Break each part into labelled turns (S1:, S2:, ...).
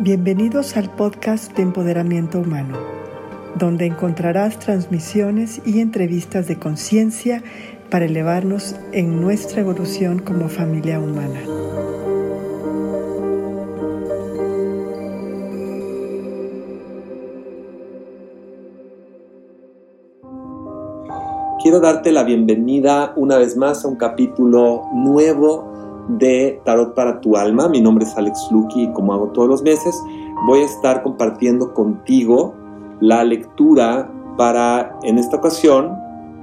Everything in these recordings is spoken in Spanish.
S1: Bienvenidos al podcast de Empoderamiento Humano, donde encontrarás transmisiones y entrevistas de conciencia para elevarnos en nuestra evolución como familia humana.
S2: Quiero darte la bienvenida una vez más a un capítulo nuevo de Tarot para tu alma. Mi nombre es Alex Lucky y como hago todos los meses, voy a estar compartiendo contigo la lectura para, en esta ocasión,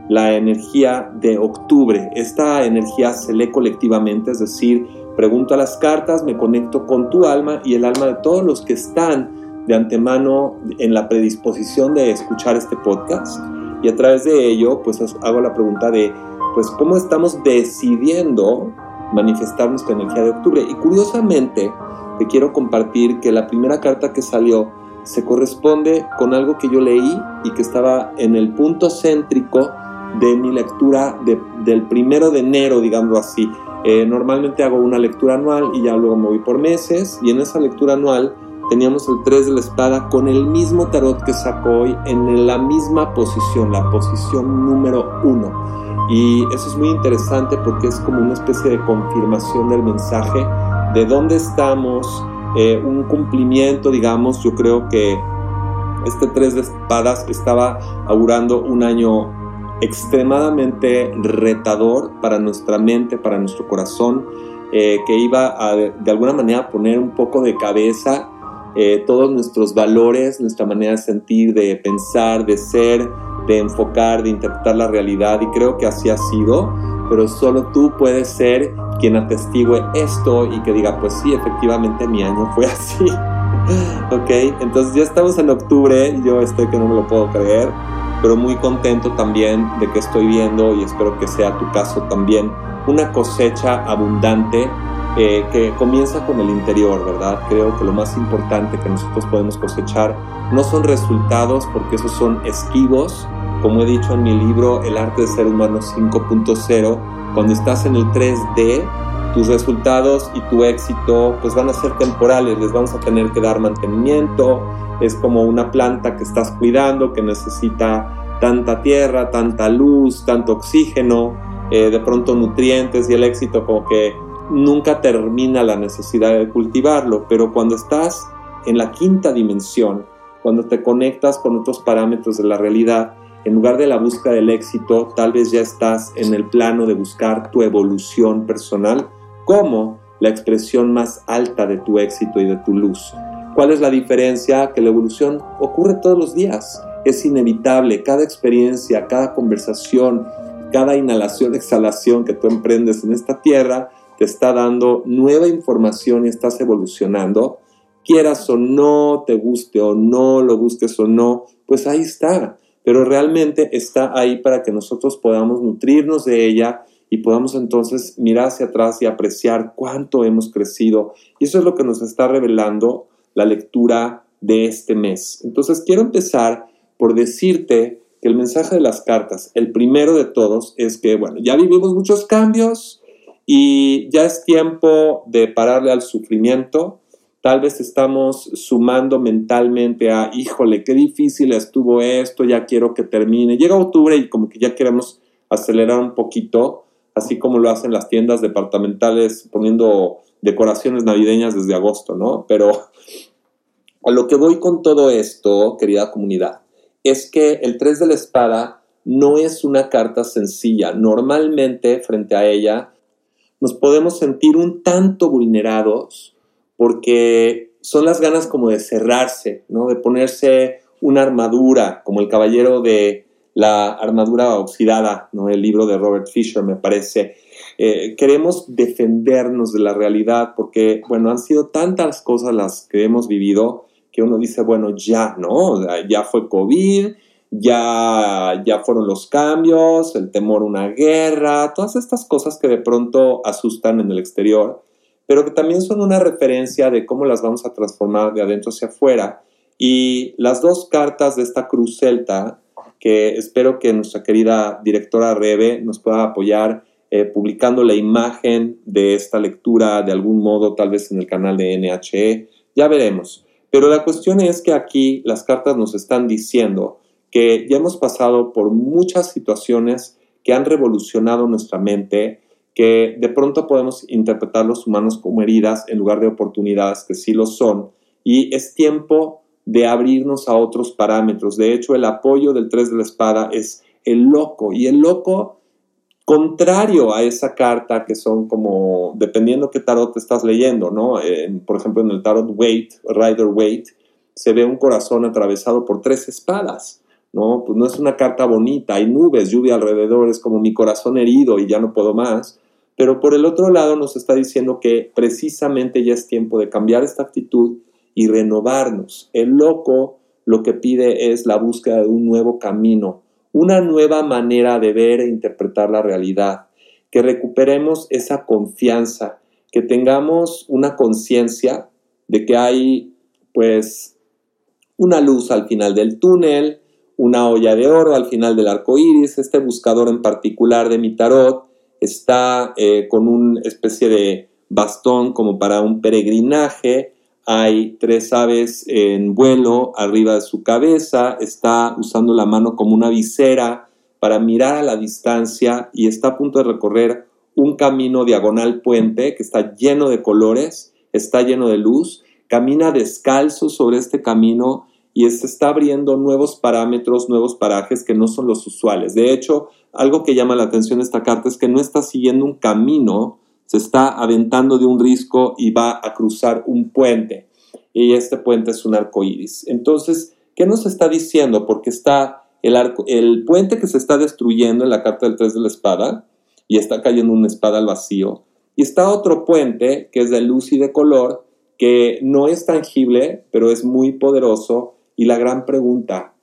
S2: la energía de octubre. Esta energía se lee colectivamente, es decir, pregunto a las cartas, me conecto con tu alma y el alma de todos los que están de antemano en la predisposición de escuchar este podcast. Y a través de ello, pues hago la pregunta de, pues, ¿cómo estamos decidiendo manifestar nuestra energía de octubre. Y curiosamente, te quiero compartir que la primera carta que salió se corresponde con algo que yo leí y que estaba en el punto céntrico de mi lectura del primero de enero, digamos así. Eh, normalmente hago una lectura anual y ya luego me voy por meses y en esa lectura anual teníamos el 3 de la espada con el mismo tarot que sacó hoy en la misma posición, la posición número 1. Y eso es muy interesante porque es como una especie de confirmación del mensaje de dónde estamos, eh, un cumplimiento, digamos, yo creo que este tres de espadas estaba augurando un año extremadamente retador para nuestra mente, para nuestro corazón, eh, que iba a de alguna manera poner un poco de cabeza eh, todos nuestros valores, nuestra manera de sentir, de pensar, de ser, de enfocar, de interpretar la realidad y creo que así ha sido, pero solo tú puedes ser quien atestigue esto y que diga, pues sí, efectivamente mi año fue así. ok, entonces ya estamos en octubre, yo estoy que no me lo puedo creer, pero muy contento también de que estoy viendo y espero que sea tu caso también, una cosecha abundante eh, que comienza con el interior, ¿verdad? Creo que lo más importante que nosotros podemos cosechar no son resultados, porque esos son esquivos. Como he dicho en mi libro El arte de ser humano 5.0, cuando estás en el 3D, tus resultados y tu éxito pues van a ser temporales, les vamos a tener que dar mantenimiento, es como una planta que estás cuidando, que necesita tanta tierra, tanta luz, tanto oxígeno, eh, de pronto nutrientes y el éxito como que nunca termina la necesidad de cultivarlo, pero cuando estás en la quinta dimensión, cuando te conectas con otros parámetros de la realidad, en lugar de la búsqueda del éxito, tal vez ya estás en el plano de buscar tu evolución personal como la expresión más alta de tu éxito y de tu luz. ¿Cuál es la diferencia? Que la evolución ocurre todos los días, es inevitable, cada experiencia, cada conversación, cada inhalación, exhalación que tú emprendes en esta tierra te está dando nueva información y estás evolucionando, quieras o no, te guste o no, lo busques o no, pues ahí está. Pero realmente está ahí para que nosotros podamos nutrirnos de ella y podamos entonces mirar hacia atrás y apreciar cuánto hemos crecido. Y eso es lo que nos está revelando la lectura de este mes. Entonces quiero empezar por decirte que el mensaje de las cartas, el primero de todos, es que, bueno, ya vivimos muchos cambios, y ya es tiempo de pararle al sufrimiento. Tal vez estamos sumando mentalmente a, híjole, qué difícil estuvo esto, ya quiero que termine. Llega octubre y como que ya queremos acelerar un poquito, así como lo hacen las tiendas departamentales poniendo decoraciones navideñas desde agosto, ¿no? Pero a lo que voy con todo esto, querida comunidad, es que el 3 de la espada no es una carta sencilla. Normalmente frente a ella nos podemos sentir un tanto vulnerados porque son las ganas como de cerrarse, ¿no? de ponerse una armadura, como el caballero de la armadura oxidada, ¿no? el libro de Robert Fisher me parece. Eh, queremos defendernos de la realidad porque, bueno, han sido tantas cosas las que hemos vivido que uno dice, bueno, ya, ¿no? Ya fue COVID, ya, ya fueron los cambios, el temor a una guerra, todas estas cosas que de pronto asustan en el exterior, pero que también son una referencia de cómo las vamos a transformar de adentro hacia afuera. Y las dos cartas de esta cruz celta, que espero que nuestra querida directora Rebe nos pueda apoyar eh, publicando la imagen de esta lectura de algún modo, tal vez en el canal de NHE, ya veremos. Pero la cuestión es que aquí las cartas nos están diciendo que ya hemos pasado por muchas situaciones que han revolucionado nuestra mente, que de pronto podemos interpretar los humanos como heridas en lugar de oportunidades, que sí lo son, y es tiempo de abrirnos a otros parámetros. De hecho, el apoyo del 3 de la espada es el loco, y el loco contrario a esa carta que son como, dependiendo qué tarot estás leyendo, ¿no? por ejemplo, en el tarot Wait, Rider Wait, se ve un corazón atravesado por tres espadas, ¿no? Pues no es una carta bonita, hay nubes, lluvia alrededor, es como mi corazón herido y ya no puedo más. Pero por el otro lado nos está diciendo que precisamente ya es tiempo de cambiar esta actitud y renovarnos. El loco lo que pide es la búsqueda de un nuevo camino, una nueva manera de ver e interpretar la realidad, que recuperemos esa confianza, que tengamos una conciencia de que hay pues una luz al final del túnel, una olla de oro al final del arco iris. Este buscador en particular de mi tarot está eh, con una especie de bastón como para un peregrinaje. Hay tres aves en vuelo arriba de su cabeza, está usando la mano como una visera para mirar a la distancia y está a punto de recorrer un camino diagonal puente que está lleno de colores, está lleno de luz, camina descalzo sobre este camino y se está abriendo nuevos parámetros, nuevos parajes que no son los usuales. De hecho, algo que llama la atención esta carta es que no está siguiendo un camino, se está aventando de un risco y va a cruzar un puente. Y este puente es un arco iris. Entonces, ¿qué nos está diciendo? Porque está el, arco, el puente que se está destruyendo en la carta del 3 de la espada y está cayendo una espada al vacío. Y está otro puente que es de luz y de color, que no es tangible, pero es muy poderoso. Y la gran pregunta,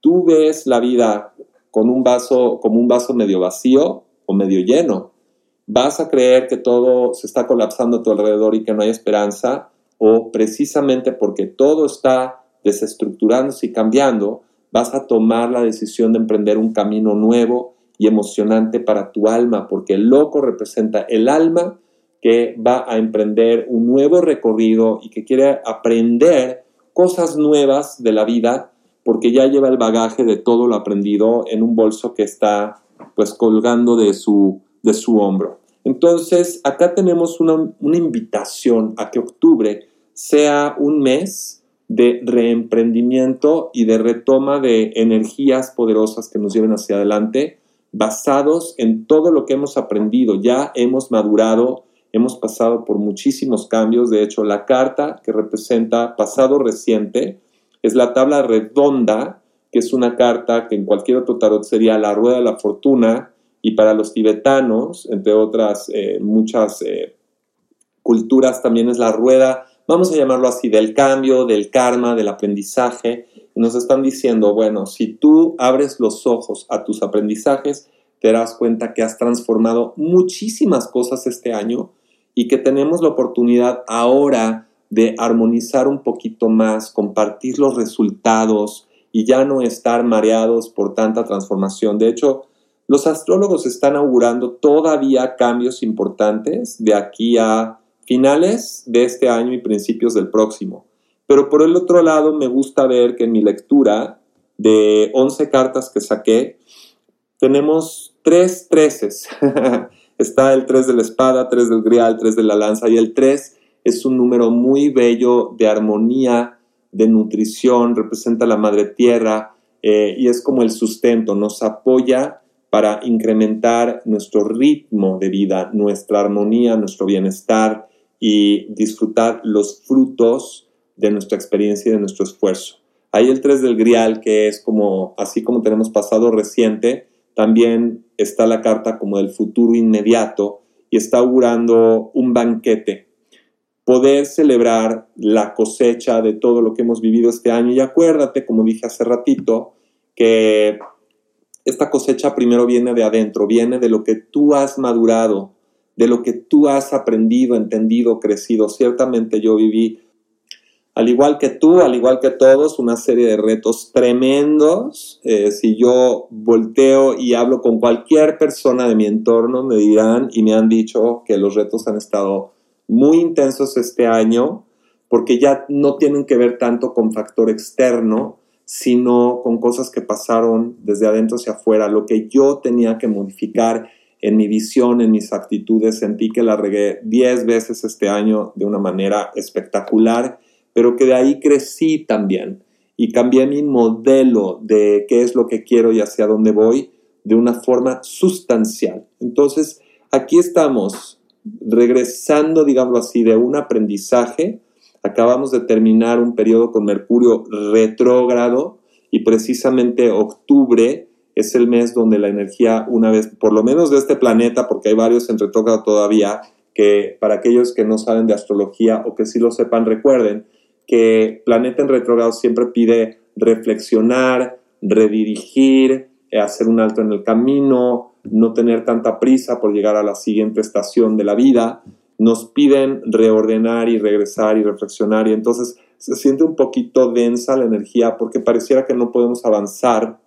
S2: ¿tú ves la vida con un vaso, como un vaso medio vacío o medio lleno? vas a creer que todo se está colapsando a tu alrededor y que no hay esperanza, o precisamente porque todo está desestructurándose y cambiando, vas a tomar la decisión de emprender un camino nuevo y emocionante para tu alma, porque el loco representa el alma que va a emprender un nuevo recorrido y que quiere aprender cosas nuevas de la vida, porque ya lleva el bagaje de todo lo aprendido en un bolso que está pues colgando de su de su hombro. Entonces, acá tenemos una, invitación a que octubre sea un mes de reemprendimiento y de retoma de energías poderosas que nos lleven hacia adelante, basados en todo lo que hemos aprendido. Ya hemos madurado, hemos pasado por muchísimos cambios. De hecho, la carta que representa pasado reciente es la tabla redonda, que es una carta que en cualquier otro tarot sería la rueda de la fortuna, y para los tibetanos, entre otras eh, muchas eh, culturas, también es la rueda, vamos a llamarlo así, del cambio, del karma, del aprendizaje. Nos están diciendo, bueno, si tú abres los ojos a tus aprendizajes, te darás cuenta que has transformado muchísimas cosas este año y que tenemos la oportunidad ahora de armonizar un poquito más, compartir los resultados y ya no estar mareados por tanta transformación. De hecho, los astrólogos están augurando todavía cambios importantes de aquí a finales de este año y principios del próximo. Pero por el otro lado, me gusta ver que en mi lectura de 11 cartas que saqué, tenemos tres treces. Está el 3 de la espada, 3 del grial, 3 de la lanza y el 3 es un número muy bello de armonía, de nutrición, representa la madre tierra eh, y es como el sustento, nos apoya para incrementar nuestro ritmo de vida, nuestra armonía, nuestro bienestar y disfrutar los frutos de nuestra experiencia y de nuestro esfuerzo. Hay el 3 del Grial, que es como, así como tenemos pasado reciente, también está la carta como del futuro inmediato y está augurando un banquete. Poder celebrar la cosecha de todo lo que hemos vivido este año. Y acuérdate, como dije hace ratito, que esta cosecha primero viene de adentro, viene de lo que tú has madurado, de lo que tú has aprendido, entendido, crecido. Ciertamente yo viví, al igual que tú, al igual que todos, una serie de retos tremendos. Eh, si yo volteo y hablo con cualquier persona de mi entorno, me dirán y me han dicho que los retos han estado muy intensos este año, porque ya no tienen que ver tanto con factor externo, sino con cosas que pasaron desde adentro hacia afuera. Lo que yo tenía que modificar en mi visión, en mis actitudes, sentí que la regué 10 veces este año de una manera espectacular, pero que de ahí crecí también y cambié mi modelo de qué es lo que quiero y hacia dónde voy de una forma sustancial. Entonces, aquí estamos regresando, digámoslo así, de un aprendizaje. Acabamos de terminar un periodo con Mercurio retrógrado y precisamente octubre es el mes donde la energía, una vez, por lo menos de este planeta, porque hay varios en retrógrado todavía, que para aquellos que no saben de astrología o que sí lo sepan, recuerden que planeta en retrógrado siempre pide reflexionar, redirigir, eh, hacer un alto en el camino, no tener tanta prisa por llegar a la siguiente estación de la vida. Nos piden reordenar y regresar y reflexionar y entonces se siente un poquito densa la energía porque pareciera que no podemos avanzar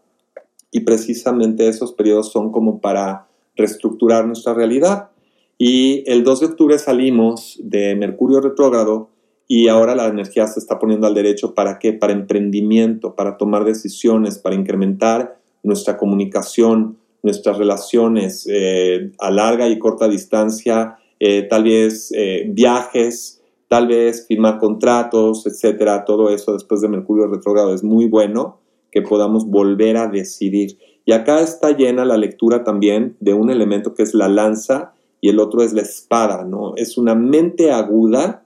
S2: y precisamente esos periodos son como para reestructurar nuestra realidad. Y el 2 de octubre salimos de Mercurio retrógrado y ahora la energía se está poniendo al derecho para qué? Para emprendimiento, para tomar decisiones, para incrementar nuestra comunicación, nuestras relaciones eh, a larga y corta distancia, eh, tal vez eh, viajes, tal vez firmar contratos, etcétera. Todo eso después de Mercurio retrógrado es muy bueno que podamos volver a decidir. Y acá está llena la lectura también de un elemento que es la lanza y el otro es la espada, ¿no? Es una mente aguda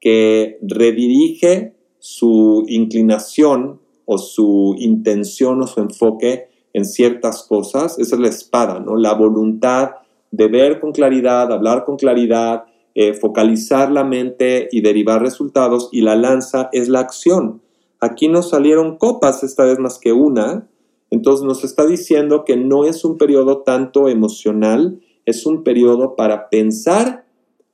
S2: que redirige su inclinación o su intención o su enfoque en ciertas cosas. Esa es la espada, ¿no? La voluntad de ver con claridad, hablar con claridad, eh, focalizar la mente y derivar resultados. Y la lanza es la acción. Aquí nos salieron copas, esta vez más que una. Entonces nos está diciendo que no es un periodo tanto emocional, es un periodo para pensar,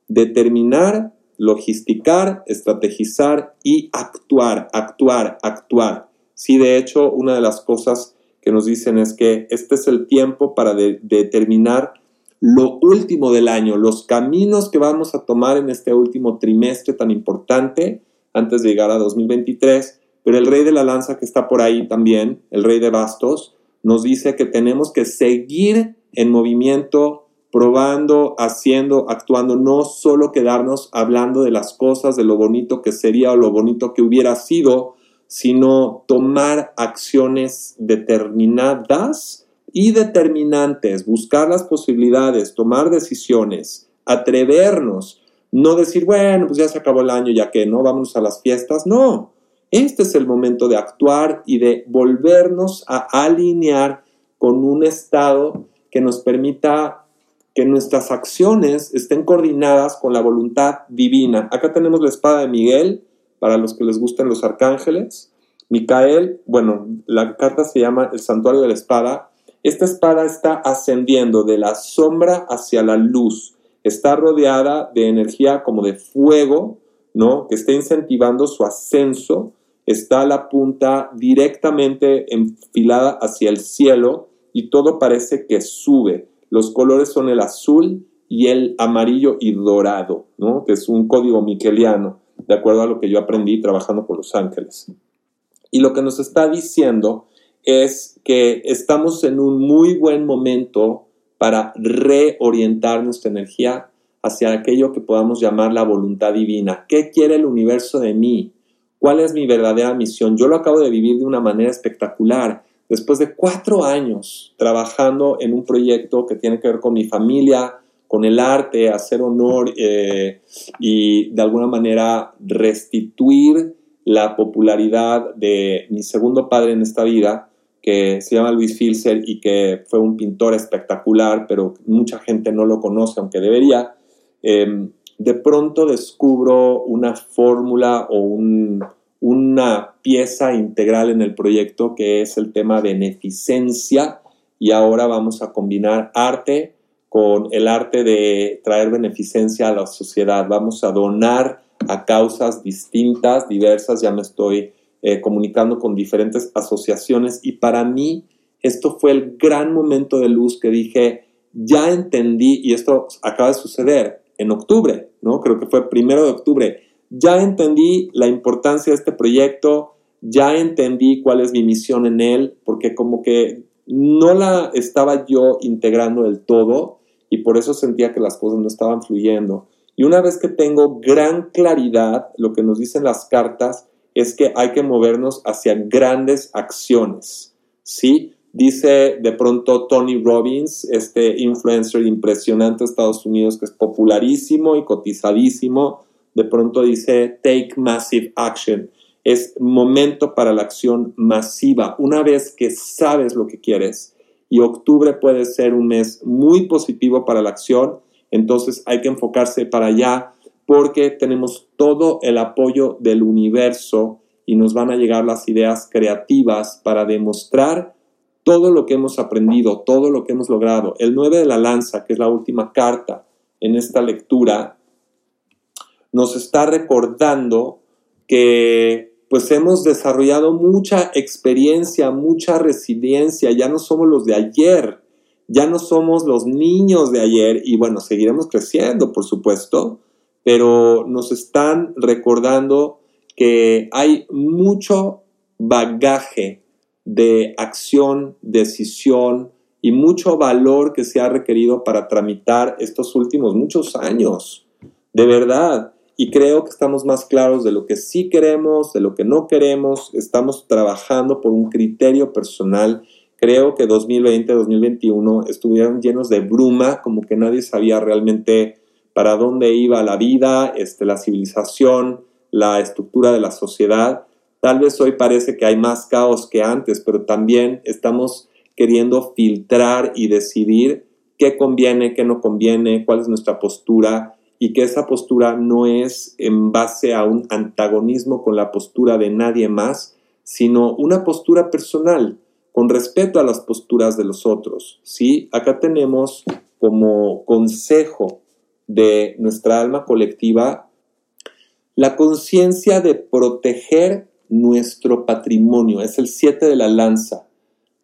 S2: determinar, logisticar, estrategizar y actuar, actuar, actuar. Sí, de hecho, una de las cosas que nos dicen es que este es el tiempo para determinar lo último del año, los caminos que vamos a tomar en este último trimestre tan importante antes de llegar a 2023 pero el rey de la lanza que está por ahí también, el rey de bastos, nos dice que tenemos que seguir en movimiento, probando, haciendo, actuando, no solo quedarnos hablando de las cosas, de lo bonito que sería o lo bonito que hubiera sido, sino tomar acciones determinadas y determinantes, buscar las posibilidades, tomar decisiones, atrevernos, no decir, bueno, pues ya se acabó el año, ya que no, vamos a las fiestas, no, este es el momento de actuar y de volvernos a alinear con un estado que nos permita que nuestras acciones estén coordinadas con la voluntad divina. Acá tenemos la espada de Miguel, para los que les gustan los arcángeles. Micael, bueno, la carta se llama el santuario de la espada. Esta espada está ascendiendo de la sombra hacia la luz. Está rodeada de energía como de fuego, ¿no? Que está incentivando su ascenso está la punta directamente enfilada hacia el cielo y todo parece que sube. Los colores son el azul y el amarillo y dorado, ¿no? que es un código miqueliano, de acuerdo a lo que yo aprendí trabajando con los ángeles. Y lo que nos está diciendo es que estamos en un muy buen momento para reorientar nuestra energía hacia aquello que podamos llamar la voluntad divina. ¿Qué quiere el universo de mí? ¿Cuál es mi verdadera misión? Yo lo acabo de vivir de una manera espectacular. Después de cuatro años trabajando en un proyecto que tiene que ver con mi familia, con el arte, hacer honor eh, y de alguna manera restituir la popularidad de mi segundo padre en esta vida, que se llama Luis Filser y que fue un pintor espectacular, pero mucha gente no lo conoce, aunque debería. Em, de pronto descubro una fórmula o una pieza integral en el proyecto que es el tema de beneficencia y ahora vamos a combinar arte con el arte de traer beneficencia a la sociedad. Vamos a donar a causas distintas, diversas, ya me estoy eh, comunicando con diferentes asociaciones y para mí esto fue el gran momento de luz que dije, ya entendí, y esto acaba de suceder, en octubre, ¿no? Creo que fue primero de octubre. Ya entendí la importancia de este proyecto, ya entendí cuál es mi misión en él, porque como que no la estaba yo integrando del todo y por eso sentía que las cosas no estaban fluyendo. Y una vez que tengo gran claridad, lo que nos dicen las cartas es que hay que movernos hacia grandes acciones, ¿sí? Dice de pronto Tony Robbins, este influencer impresionante de Estados Unidos que es popularísimo y cotizadísimo, de pronto dice take massive action. Es momento para la acción masiva. Una vez que sabes lo que quieres y octubre puede ser un mes muy positivo para la acción, entonces hay que enfocarse para allá porque tenemos todo el apoyo del universo y nos van a llegar las ideas creativas para demostrar todo lo que hemos aprendido, todo lo que hemos logrado. El 9 de la lanza, que es la última carta en esta lectura, nos está recordando que pues hemos desarrollado mucha experiencia, mucha resiliencia, ya no somos los de ayer, ya no somos los niños de ayer y bueno, seguiremos creciendo, por supuesto, pero nos están recordando que hay mucho bagaje de acción, decisión y mucho valor que se ha requerido para tramitar estos últimos muchos años. De verdad. Y creo que estamos más claros de lo que sí queremos, de lo que no queremos. Estamos trabajando por un criterio personal. Creo que 2020, 2021 estuvieron llenos de bruma, como que nadie sabía realmente para dónde iba la vida, este, la civilización, la estructura de la sociedad. Tal vez hoy parece que hay más caos que antes, pero también estamos queriendo filtrar y decidir qué conviene, qué no conviene, cuál es nuestra postura y que esa postura no es en base a un antagonismo con la postura de nadie más, sino una postura personal, con respeto a las posturas de los otros. ¿sí? Acá tenemos como consejo de nuestra alma colectiva la conciencia de proteger nuestro patrimonio, es el 7 de la lanza.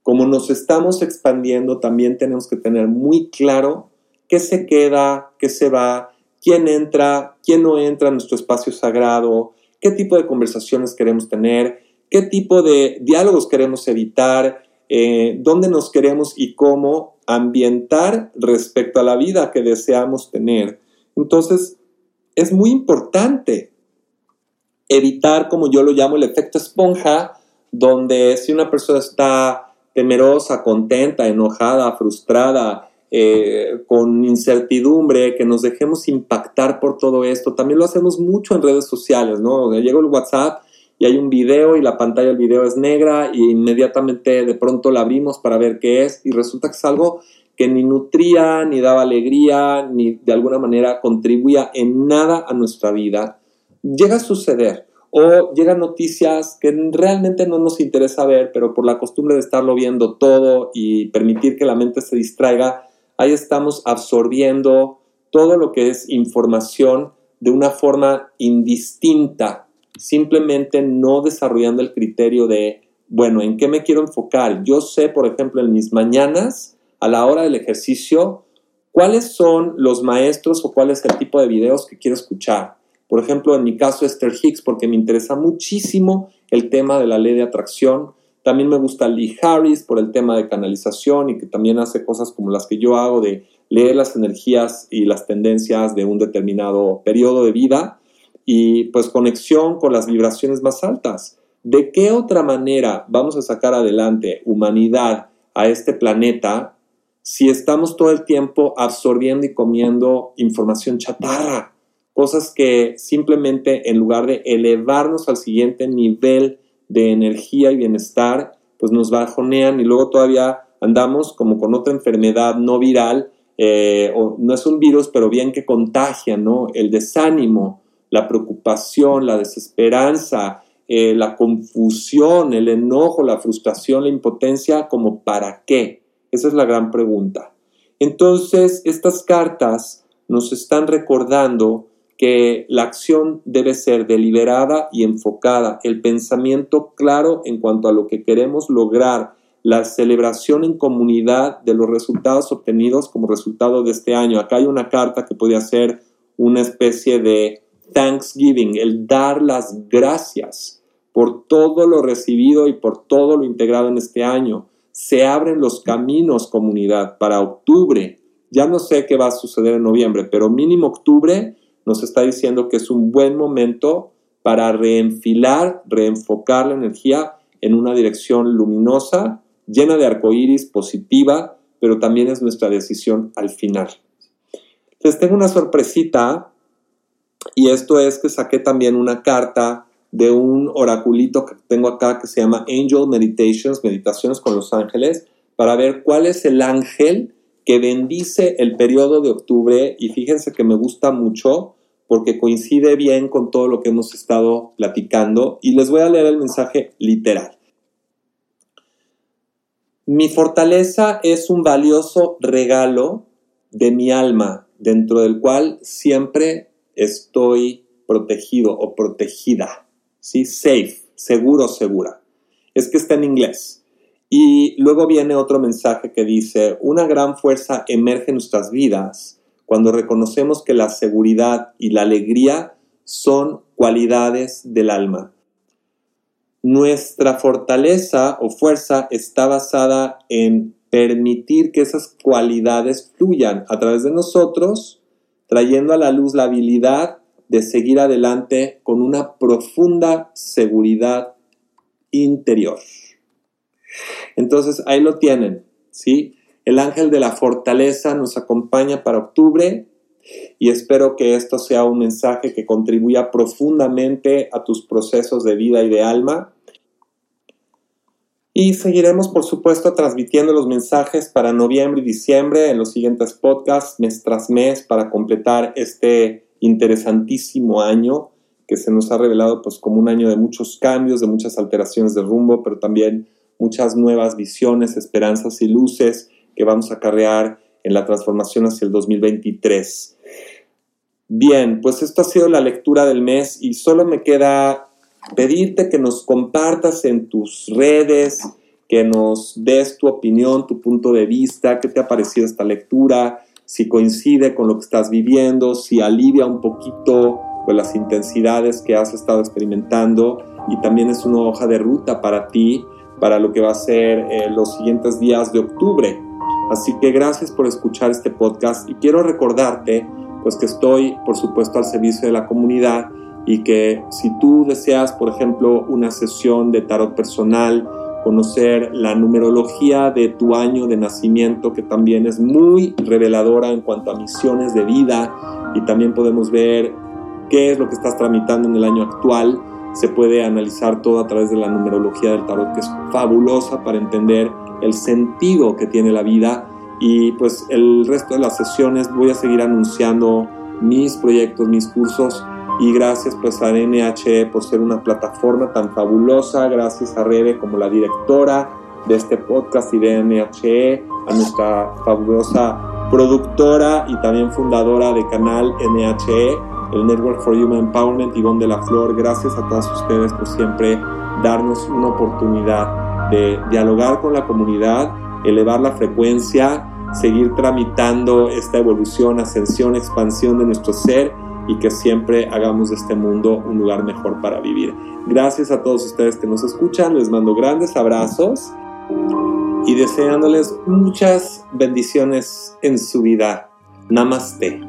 S2: Como nos estamos expandiendo, también tenemos que tener muy claro qué se queda, qué se va, quién entra, quién no entra en nuestro espacio sagrado, qué tipo de conversaciones queremos tener, qué tipo de diálogos queremos evitar, eh, dónde nos queremos y cómo ambientar respecto a la vida que deseamos tener. Entonces, es muy importante evitar, como yo lo llamo, el efecto esponja, donde si una persona está temerosa, contenta, enojada, frustrada, eh, con incertidumbre, que nos dejemos impactar por todo esto. También lo hacemos mucho en redes sociales, ¿no? Llega el WhatsApp y hay un video y la pantalla del video es negra y inmediatamente de pronto la abrimos para ver qué es y resulta que es algo que ni nutría, ni daba alegría, ni de alguna manera contribuía en nada a nuestra vida llega a suceder o llegan noticias que realmente no nos interesa ver, pero por la costumbre de estarlo viendo todo y permitir que la mente se distraiga, ahí estamos absorbiendo todo lo que es información de una forma indistinta, simplemente no desarrollando el criterio de, bueno, ¿en qué me quiero enfocar? Yo sé, por ejemplo, en mis mañanas, a la hora del ejercicio, cuáles son los maestros o cuál es el tipo de videos que quiero escuchar por ejemplo, en mi caso, Esther Hicks, porque me interesa muchísimo el tema de la ley de atracción. También me gusta Lee Harris por el tema de canalización y que también hace cosas como las que yo hago de leer las energías y las tendencias de un determinado periodo de vida y pues conexión con las vibraciones más altas. ¿De qué otra manera vamos a sacar adelante humanidad a este planeta si estamos todo el tiempo absorbiendo y comiendo información chatarra? cosas que simplemente en lugar de elevarnos al siguiente nivel de energía y bienestar, pues nos bajonean y luego todavía andamos como con otra enfermedad no viral, eh, o no es un virus, pero bien que contagia, ¿no? El desánimo, la preocupación, la desesperanza, eh, la confusión, el enojo, la frustración, la impotencia, como para qué? Esa es la gran pregunta. Entonces, estas cartas nos están recordando que la acción debe ser deliberada y enfocada, el pensamiento claro en cuanto a lo que queremos lograr, la celebración en comunidad de los resultados obtenidos como resultado de este año. Acá hay una carta que podría ser una especie de thanksgiving, el dar las gracias por todo lo recibido y por todo lo integrado en este año. Se abren los caminos, comunidad, para octubre. Ya no sé qué va a suceder en noviembre, pero mínimo octubre nos está diciendo que es un buen momento para reenfilar, reenfocar la energía en una dirección luminosa, llena de arcoíris, positiva, pero también es nuestra decisión al final. Les tengo una sorpresita y esto es que saqué también una carta de un oraculito que tengo acá que se llama Angel Meditations, Meditaciones con los Ángeles, para ver cuál es el ángel que bendice el periodo de octubre y fíjense que me gusta mucho porque coincide bien con todo lo que hemos estado platicando y les voy a leer el mensaje literal. Mi fortaleza es un valioso regalo de mi alma, dentro del cual siempre estoy protegido o protegida. ¿Sí? Safe, seguro, segura. Es que está en inglés. Y luego viene otro mensaje que dice, una gran fuerza emerge en nuestras vidas cuando reconocemos que la seguridad y la alegría son cualidades del alma. Nuestra fortaleza o fuerza está basada en permitir que esas cualidades fluyan a través de nosotros, trayendo a la luz la habilidad de seguir adelante con una profunda seguridad interior. Entonces, ahí lo tienen, ¿sí? El ángel de la fortaleza nos acompaña para octubre y espero que esto sea un mensaje que contribuya profundamente a tus procesos de vida y de alma y seguiremos, por supuesto, transmitiendo los mensajes para noviembre y diciembre en los siguientes podcasts, mes tras mes, para completar este interesantísimo año que se nos ha revelado pues, como un año de muchos cambios, de muchas alteraciones de rumbo, pero también muchas nuevas visiones, esperanzas y luces que vamos a acarrear en la transformación hacia el 2023. Bien, pues esto ha sido la lectura del mes y solo me queda pedirte que nos compartas en tus redes, que nos des tu opinión, tu punto de vista, qué te ha parecido esta lectura, si coincide con lo que estás viviendo, si alivia un poquito pues, las intensidades que has estado experimentando y también es una hoja de ruta para ti, para lo que va a ser eh, los siguientes días de octubre. Así que gracias por escuchar este podcast y quiero recordarte pues que estoy por supuesto al servicio de la comunidad y que si tú deseas, por ejemplo, una sesión de tarot personal, conocer la numerología de tu año de nacimiento, que también es muy reveladora en cuanto a misiones de vida, y también podemos ver qué es lo que estás tramitando en el año actual. Se puede analizar todo a través de la numerología del tarot, que es fabulosa para entender el sentido que tiene la vida. Y pues el resto de las sesiones voy a seguir anunciando mis proyectos, mis cursos. Y gracias pues a NHE por ser una plataforma tan fabulosa, gracias a Rebe como la directora de este podcast y de NHE, a nuestra fabulosa productora y también fundadora de canal NHE, el Network for Human Empowerment, Ivonne de la Flor, gracias a todos ustedes por siempre darnos una oportunidad de dialogar con la comunidad, elevar la frecuencia, seguir tramitando esta evolución, ascensión, expansión de nuestro ser y que siempre hagamos de este mundo un lugar mejor para vivir. Gracias a todos ustedes que nos escuchan, les mando grandes abrazos y deseándoles muchas bendiciones en su vida. Namaste.